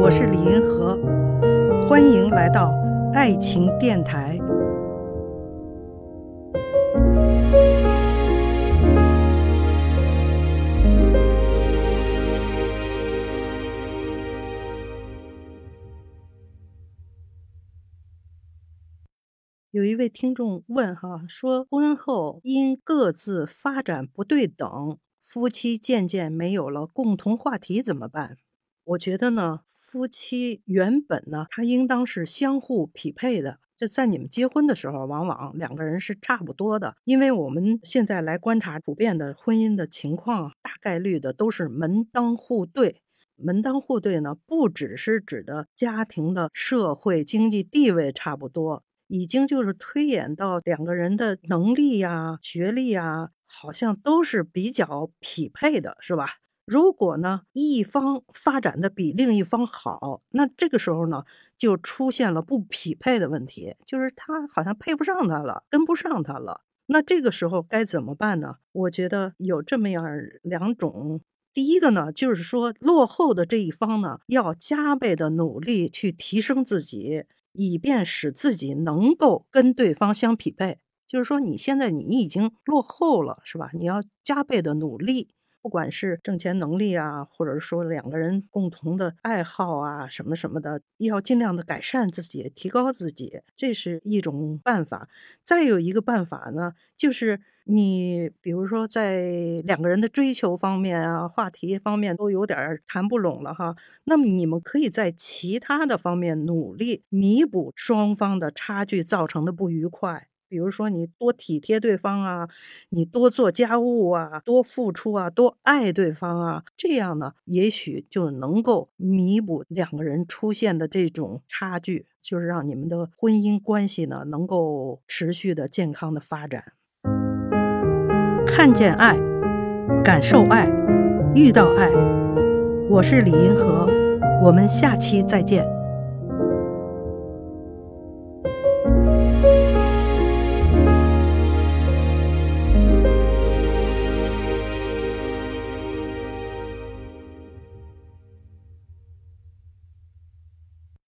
我是李银河，欢迎来到爱情电台。有一位听众问哈，说婚后因各自发展不对等，夫妻渐渐没有了共同话题怎么办？我觉得呢，夫妻原本呢，他应当是相互匹配的。就在你们结婚的时候，往往两个人是差不多的。因为我们现在来观察普遍的婚姻的情况，大概率的都是门当户对。门当户对呢，不只是指的家庭的社会经济地位差不多，已经就是推演到两个人的能力呀、学历呀，好像都是比较匹配的，是吧？如果呢，一方发展的比另一方好，那这个时候呢，就出现了不匹配的问题，就是他好像配不上他了，跟不上他了。那这个时候该怎么办呢？我觉得有这么样两种。第一个呢，就是说落后的这一方呢，要加倍的努力去提升自己，以便使自己能够跟对方相匹配。就是说，你现在你已经落后了，是吧？你要加倍的努力。不管是挣钱能力啊，或者说两个人共同的爱好啊，什么什么的，要尽量的改善自己，提高自己，这是一种办法。再有一个办法呢，就是你比如说在两个人的追求方面啊，话题方面都有点谈不拢了哈，那么你们可以在其他的方面努力弥补双方的差距造成的不愉快。比如说，你多体贴对方啊，你多做家务啊，多付出啊，多爱对方啊，这样呢，也许就能够弥补两个人出现的这种差距，就是让你们的婚姻关系呢能够持续的健康的发展。看见爱，感受爱，遇到爱，我是李银河，我们下期再见。